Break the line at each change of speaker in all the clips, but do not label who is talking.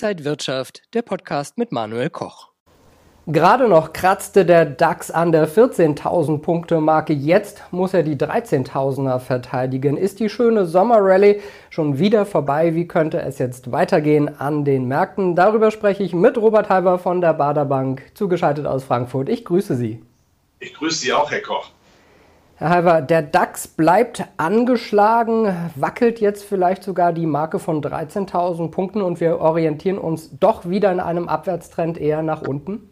Inside Wirtschaft, der Podcast mit Manuel Koch.
Gerade noch kratzte der DAX an der 14.000 Punkte Marke. Jetzt muss er die 13.000er verteidigen. Ist die schöne Sommerrallye schon wieder vorbei? Wie könnte es jetzt weitergehen an den Märkten? Darüber spreche ich mit Robert Halber von der Baderbank, zugeschaltet aus Frankfurt. Ich grüße Sie.
Ich grüße Sie auch, Herr Koch.
Herr Halver, der DAX bleibt angeschlagen, wackelt jetzt vielleicht sogar die Marke von 13.000 Punkten und wir orientieren uns doch wieder in einem Abwärtstrend eher nach unten?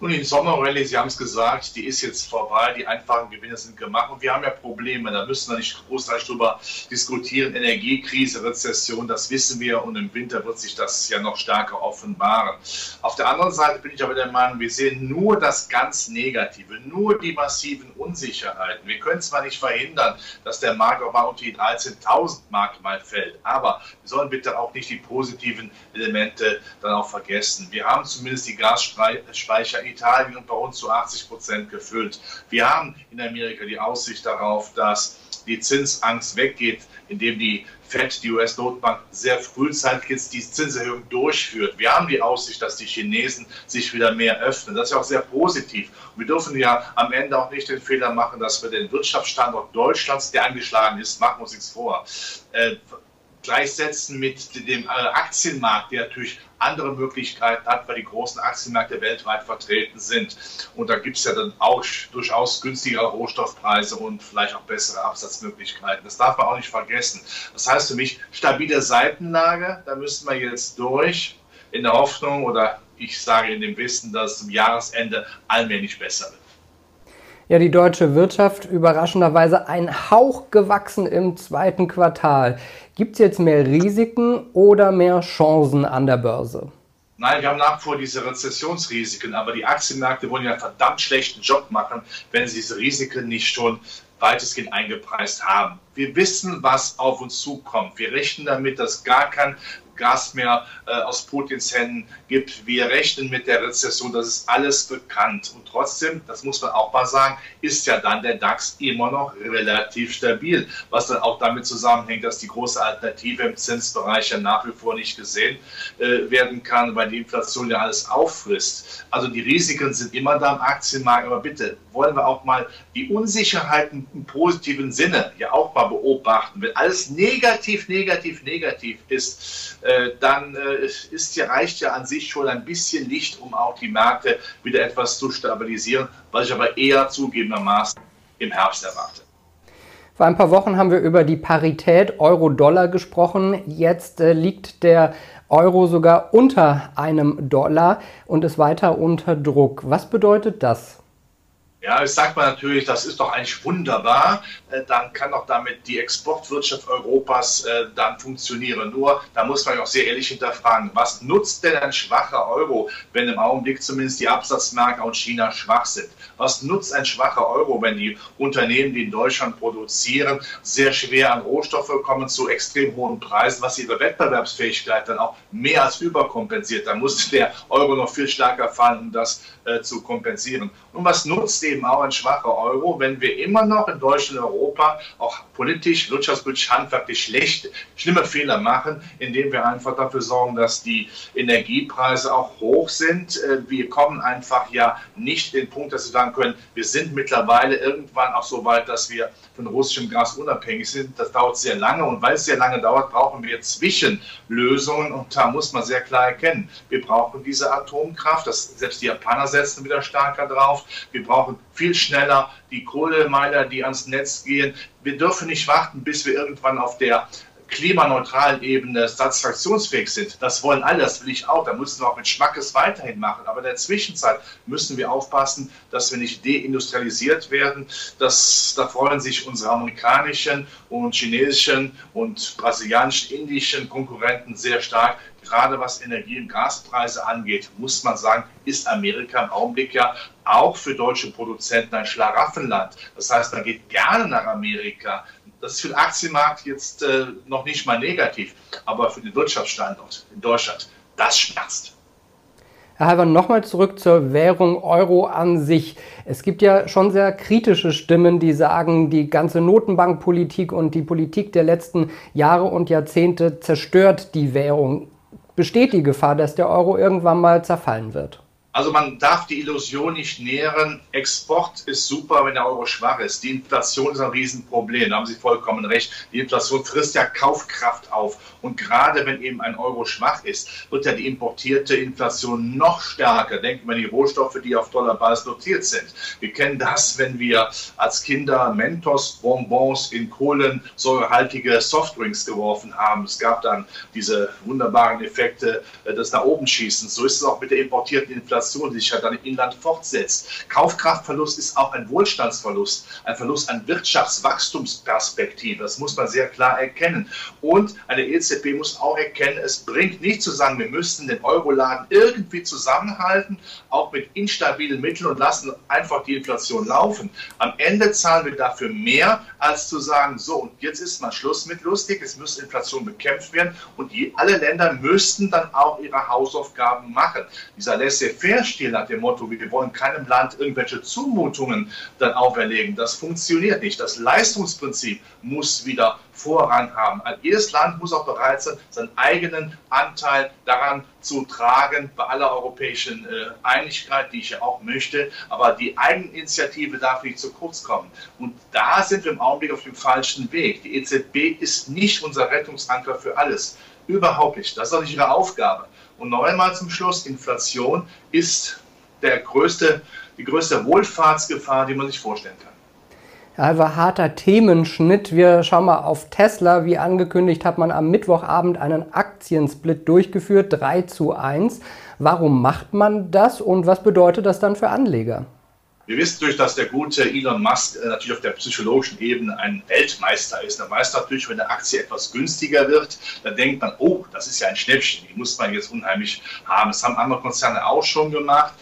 Nun, die Sommerrallye, Sie haben es gesagt, die ist jetzt vorbei, die einfachen Gewinne sind gemacht und wir haben ja Probleme, da müssen wir nicht großartig drüber diskutieren. Energiekrise, Rezession, das wissen wir und im Winter wird sich das ja noch stärker offenbaren. Auf der anderen Seite bin ich aber der Meinung, wir sehen nur das ganz Negative, nur die massiven Unsicherheiten. Wir können zwar nicht verhindern, dass der Markt auch mal unter die 13.000 Mark mal fällt, aber wir sollen bitte auch nicht die positiven Elemente dann auch vergessen. Wir haben zumindest die Gasspeicher Speicher Italien und bei uns zu 80 Prozent gefüllt. Wir haben in Amerika die Aussicht darauf, dass die Zinsangst weggeht, indem die FED, die US-Notbank, sehr frühzeitig jetzt die Zinserhöhung durchführt. Wir haben die Aussicht, dass die Chinesen sich wieder mehr öffnen. Das ist ja auch sehr positiv. Und wir dürfen ja am Ende auch nicht den Fehler machen, dass wir den Wirtschaftsstandort Deutschlands, der angeschlagen ist, machen wir uns nichts vor, äh, gleichsetzen mit dem äh, Aktienmarkt, der natürlich andere Möglichkeiten hat, weil die großen Aktienmärkte weltweit vertreten sind. Und da gibt es ja dann auch durchaus günstigere Rohstoffpreise und vielleicht auch bessere Absatzmöglichkeiten. Das darf man auch nicht vergessen. Das heißt für mich, stabile Seitenlage, da müssen wir jetzt durch in der Hoffnung oder ich sage in dem Wissen, dass es zum Jahresende allmählich besser wird.
Ja, die deutsche Wirtschaft überraschenderweise ein Hauch gewachsen im zweiten Quartal. Gibt es jetzt mehr Risiken oder mehr Chancen an der Börse?
Nein, wir haben nach wie vor diese Rezessionsrisiken, aber die Aktienmärkte wollen ja einen verdammt schlechten Job machen, wenn sie diese Risiken nicht schon weitestgehend eingepreist haben. Wir wissen, was auf uns zukommt. Wir rechnen damit, dass gar kein Gas mehr äh, aus Putins Händen gibt. Wir rechnen mit der Rezession, das ist alles bekannt. Und trotzdem, das muss man auch mal sagen, ist ja dann der DAX immer noch relativ stabil, was dann auch damit zusammenhängt, dass die große Alternative im Zinsbereich ja nach wie vor nicht gesehen äh, werden kann, weil die Inflation ja alles auffrisst. Also die Risiken sind immer da im Aktienmarkt, aber bitte wollen wir auch mal die Unsicherheiten im positiven Sinne ja auch mal beobachten. Wenn alles negativ, negativ, negativ ist, äh, dann äh, ist reicht ja an sich schon ein bisschen Licht, um auch die Märkte wieder etwas zu stabilisieren, was ich aber eher zugegebenermaßen im Herbst erwarte.
Vor ein paar Wochen haben wir über die Parität Euro-Dollar gesprochen. Jetzt äh, liegt der Euro sogar unter einem Dollar und ist weiter unter Druck. Was bedeutet das?
Ja, ich sagt man natürlich, das ist doch eigentlich wunderbar. Äh, dann kann doch damit die Exportwirtschaft Europas äh, dann funktionieren. Nur, da muss man auch sehr ehrlich hinterfragen, was nutzt denn ein schwacher Euro, wenn im Augenblick zumindest die Absatzmärkte aus China schwach sind? Was nutzt ein schwacher Euro, wenn die Unternehmen, die in Deutschland produzieren, sehr schwer an Rohstoffe kommen zu extrem hohen Preisen, was ihre Wettbewerbsfähigkeit dann auch mehr als überkompensiert? Da muss der Euro noch viel stärker fallen, um das äh, zu kompensieren. Und was nutzt eben auch ein schwacher Euro, wenn wir immer noch in Deutschland und Europa auch politisch, wirtschaftspolitisch, handwerklich schlecht, schlimme Fehler machen, indem wir einfach dafür sorgen, dass die Energiepreise auch hoch sind. Äh, wir kommen einfach ja nicht den Punkt, dass wir sagen können, wir sind mittlerweile irgendwann auch so weit, dass wir von russischem Gas unabhängig sind. Das dauert sehr lange und weil es sehr lange dauert, brauchen wir Zwischenlösungen und da muss man sehr klar erkennen, wir brauchen diese Atomkraft, das, selbst die Japaner setzen wieder stärker drauf, wir brauchen viel schneller die Kohlemeiler, die ans Netz gehen. Wir dürfen nicht warten, bis wir irgendwann auf der klimaneutralen Ebene satisfaktionsfähig sind. Das wollen alle, das will ich auch. Da müssen wir auch mit Schmackes weiterhin machen. Aber in der Zwischenzeit müssen wir aufpassen, dass wir nicht deindustrialisiert werden. Das, da freuen sich unsere amerikanischen und chinesischen und brasilianischen, indischen Konkurrenten sehr stark. Gerade was Energie- und Gaspreise angeht, muss man sagen, ist Amerika im Augenblick ja auch für deutsche Produzenten ein Schlaraffenland. Das heißt, man geht gerne nach Amerika. Das ist für den Aktienmarkt jetzt äh, noch nicht mal negativ, aber für den Wirtschaftsstandort in Deutschland, das schmerzt.
Herr Halver, nochmal zurück zur Währung Euro an sich. Es gibt ja schon sehr kritische Stimmen, die sagen, die ganze Notenbankpolitik und die Politik der letzten Jahre und Jahrzehnte zerstört die Währung. besteht die Gefahr, dass der Euro irgendwann mal zerfallen wird?
Also man darf die Illusion nicht nähren, Export ist super, wenn der Euro schwach ist. Die Inflation ist ein Riesenproblem, da haben Sie vollkommen recht. Die Inflation frisst ja Kaufkraft auf. Und gerade wenn eben ein Euro schwach ist, wird ja die importierte Inflation noch stärker. Denken wir an die Rohstoffe, die auf Dollarbasis notiert sind. Wir kennen das, wenn wir als Kinder Mentos, Bonbons in kohlensäurehaltige Softdrinks geworfen haben. Es gab dann diese wunderbaren Effekte äh, des nach oben Schießens. So ist es auch mit der importierten Inflation. Inflation, die sich ja dann im Inland fortsetzt. Kaufkraftverlust ist auch ein Wohlstandsverlust, ein Verlust an Wirtschaftswachstumsperspektive. Das muss man sehr klar erkennen. Und eine EZB muss auch erkennen, es bringt nicht zu sagen, wir müssten den Euroladen irgendwie zusammenhalten, auch mit instabilen Mitteln und lassen einfach die Inflation laufen. Am Ende zahlen wir dafür mehr, als zu sagen, so, und jetzt ist mal Schluss mit lustig, es muss Inflation bekämpft werden und die, alle Länder müssten dann auch ihre Hausaufgaben machen. Dieser laissez-faire Querstil nach dem Motto, wir wollen keinem Land irgendwelche Zumutungen dann auferlegen. Das funktioniert nicht. Das Leistungsprinzip muss wieder Vorrang haben. Jedes Land muss auch bereit sein, seinen eigenen Anteil daran zu tragen, bei aller europäischen äh, Einigkeit, die ich ja auch möchte. Aber die Eigeninitiative darf nicht zu kurz kommen. Und da sind wir im Augenblick auf dem falschen Weg. Die EZB ist nicht unser Rettungsanker für alles. Überhaupt nicht. Das ist auch nicht ihre Aufgabe. Und noch einmal zum Schluss, Inflation ist der größte, die größte Wohlfahrtsgefahr, die man sich vorstellen kann.
Also harter Themenschnitt. Wir schauen mal auf Tesla. Wie angekündigt hat man am Mittwochabend einen Aktiensplit durchgeführt, 3 zu 1. Warum macht man das und was bedeutet das dann für Anleger?
Wir wissen natürlich, dass der gute Elon Musk äh, natürlich auf der psychologischen Ebene ein Weltmeister ist. Er weiß natürlich, wenn eine Aktie etwas günstiger wird, dann denkt man, oh, das ist ja ein Schnäppchen, die muss man jetzt unheimlich haben. Das haben andere Konzerne auch schon gemacht.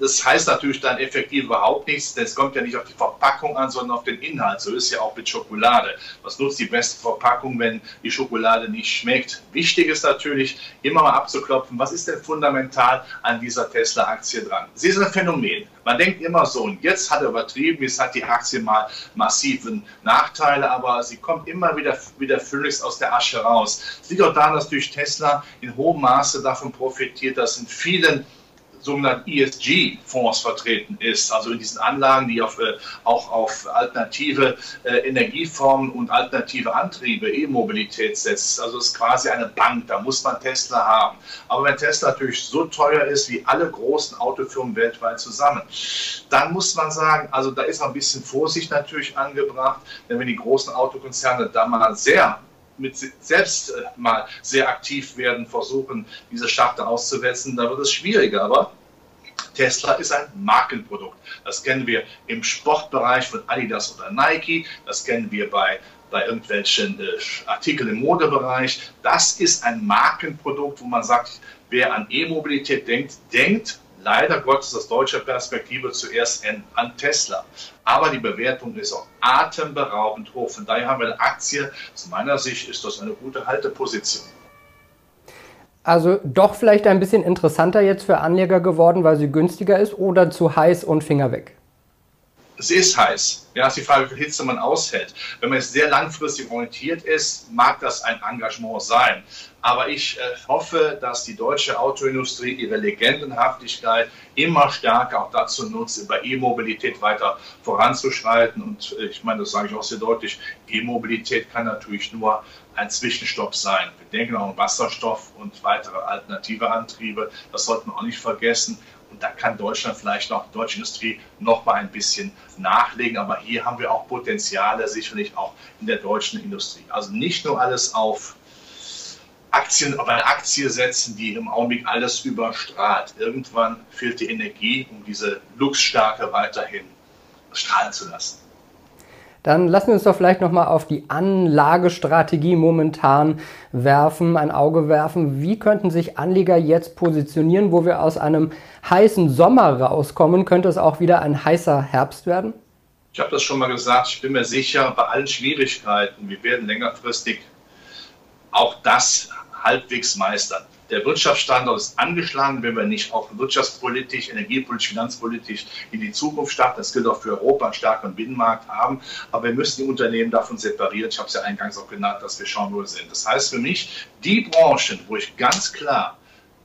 Das heißt natürlich dann effektiv überhaupt nichts, denn es kommt ja nicht auf die Verpackung an, sondern auf den Inhalt. So ist es ja auch mit Schokolade. Was nutzt die beste Verpackung, wenn die Schokolade nicht schmeckt? Wichtig ist natürlich, immer mal abzuklopfen, was ist denn fundamental an dieser Tesla-Aktie dran? Sie ist ein Phänomen. Man denkt immer so, und jetzt hat er übertrieben, jetzt hat die Aktie mal massiven Nachteile, aber sie kommt immer wieder wie der Phönix aus der Asche raus. Es liegt auch daran, dass durch Tesla in hohem Maße davon profitiert, dass in vielen sogenannten ESG-Fonds vertreten ist, also in diesen Anlagen, die auf, äh, auch auf alternative äh, Energieformen und alternative Antriebe, E-Mobilität setzt. Also es ist quasi eine Bank, da muss man Tesla haben. Aber wenn Tesla natürlich so teuer ist wie alle großen Autofirmen weltweit zusammen, dann muss man sagen, also da ist ein bisschen Vorsicht natürlich angebracht, denn wenn die großen Autokonzerne da mal sehr mit selbst äh, mal sehr aktiv werden, versuchen, diese Schachtel auszuwetzen, da wird es schwieriger. Aber Tesla ist ein Markenprodukt. Das kennen wir im Sportbereich von Adidas oder Nike. Das kennen wir bei, bei irgendwelchen äh, Artikeln im Modebereich. Das ist ein Markenprodukt, wo man sagt, wer an E-Mobilität denkt, denkt leider Gottes aus deutscher Perspektive zuerst an Tesla. Aber die Bewertung ist auch atemberaubend hoch. Von daher haben wir eine Aktie. Aus meiner Sicht ist das eine gute Halteposition.
Also doch vielleicht ein bisschen interessanter jetzt für Anleger geworden, weil sie günstiger ist oder zu heiß und Finger weg?
Es ist heiß. Ja, ist die Frage, wie viel Hitze man aushält. Wenn man jetzt sehr langfristig orientiert ist, mag das ein Engagement sein. Aber ich äh, hoffe, dass die deutsche Autoindustrie ihre Legendenhaftigkeit immer stärker auch dazu nutzt, über E-Mobilität weiter voranzuschreiten. Und äh, ich meine, das sage ich auch sehr deutlich, E-Mobilität kann natürlich nur ein Zwischenstopp sein. Wir denken auch an Wasserstoff und weitere alternative Antriebe. Das sollten wir auch nicht vergessen. Und da kann Deutschland vielleicht noch, die deutsche Industrie noch mal ein bisschen nachlegen. Aber hier haben wir auch Potenziale sicherlich auch in der deutschen Industrie. Also nicht nur alles auf Aktien, auf eine Aktie setzen, die im Augenblick alles überstrahlt. Irgendwann fehlt die Energie, um diese Luxstärke weiterhin strahlen zu lassen.
Dann lassen wir uns doch vielleicht nochmal auf die Anlagestrategie momentan werfen, ein Auge werfen. Wie könnten sich Anleger jetzt positionieren, wo wir aus einem heißen Sommer rauskommen? Könnte es auch wieder ein heißer Herbst werden?
Ich habe das schon mal gesagt. Ich bin mir sicher, bei allen Schwierigkeiten, wir werden längerfristig auch das halbwegs meistern. Der Wirtschaftsstandort ist angeschlagen, wenn wir nicht auch wirtschaftspolitisch, energiepolitisch, finanzpolitisch in die Zukunft starten. Das gilt auch für Europa, einen starken Binnenmarkt haben. Aber wir müssen die Unternehmen davon separieren. Ich habe es ja eingangs auch genannt, dass wir schauen, wo wir sind. Das heißt für mich, die Branchen, wo ich ganz klar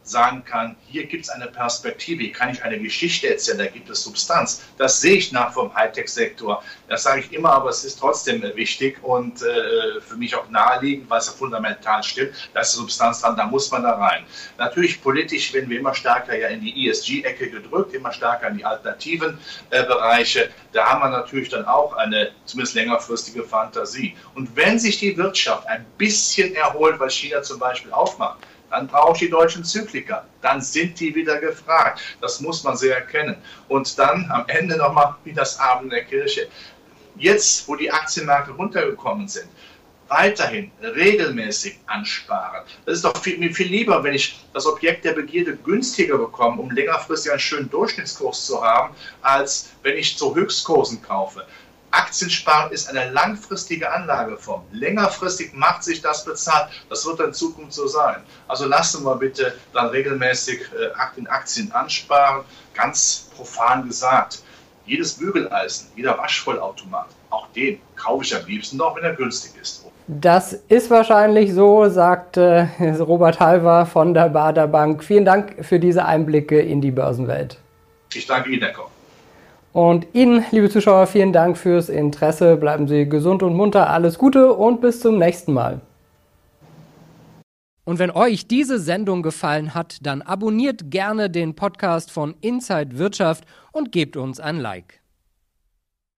sagen kann, hier gibt es eine Perspektive, hier kann ich eine Geschichte erzählen, da gibt es Substanz. Das sehe ich nach vom Hightech-Sektor. Das sage ich immer, aber es ist trotzdem wichtig und äh, für mich auch naheliegend, weil es ja fundamental stimmt. Da ist Substanz dran, da muss man da rein. Natürlich politisch werden wir immer stärker ja in die ESG-Ecke gedrückt, immer stärker in die alternativen äh, Bereiche. Da haben wir natürlich dann auch eine zumindest längerfristige Fantasie. Und wenn sich die Wirtschaft ein bisschen erholt, weil China zum Beispiel aufmacht, dann brauche ich die deutschen Zykliker. Dann sind die wieder gefragt. Das muss man sehr erkennen. Und dann am Ende nochmal wie das Abend der Kirche. Jetzt, wo die Aktienmärkte runtergekommen sind, weiterhin regelmäßig ansparen. Das ist doch viel, mir viel lieber, wenn ich das Objekt der Begierde günstiger bekomme, um längerfristig einen schönen Durchschnittskurs zu haben, als wenn ich zu Höchstkursen kaufe. Aktiensparen ist eine langfristige Anlageform. Längerfristig macht sich das bezahlt. Das wird in Zukunft so sein. Also lassen wir bitte dann regelmäßig äh, in Aktien ansparen. Ganz profan gesagt, jedes Bügeleisen, jeder Waschvollautomat, auch den kaufe ich am liebsten noch, wenn er günstig ist.
Das ist wahrscheinlich so, sagt äh, Robert Halver von der Bader Bank. Vielen Dank für diese Einblicke in die Börsenwelt.
Ich danke Ihnen, Herr Koch.
Und Ihnen, liebe Zuschauer, vielen Dank fürs Interesse. Bleiben Sie gesund und munter. Alles Gute und bis zum nächsten Mal.
Und wenn euch diese Sendung gefallen hat, dann abonniert gerne den Podcast von Inside Wirtschaft und gebt uns ein Like.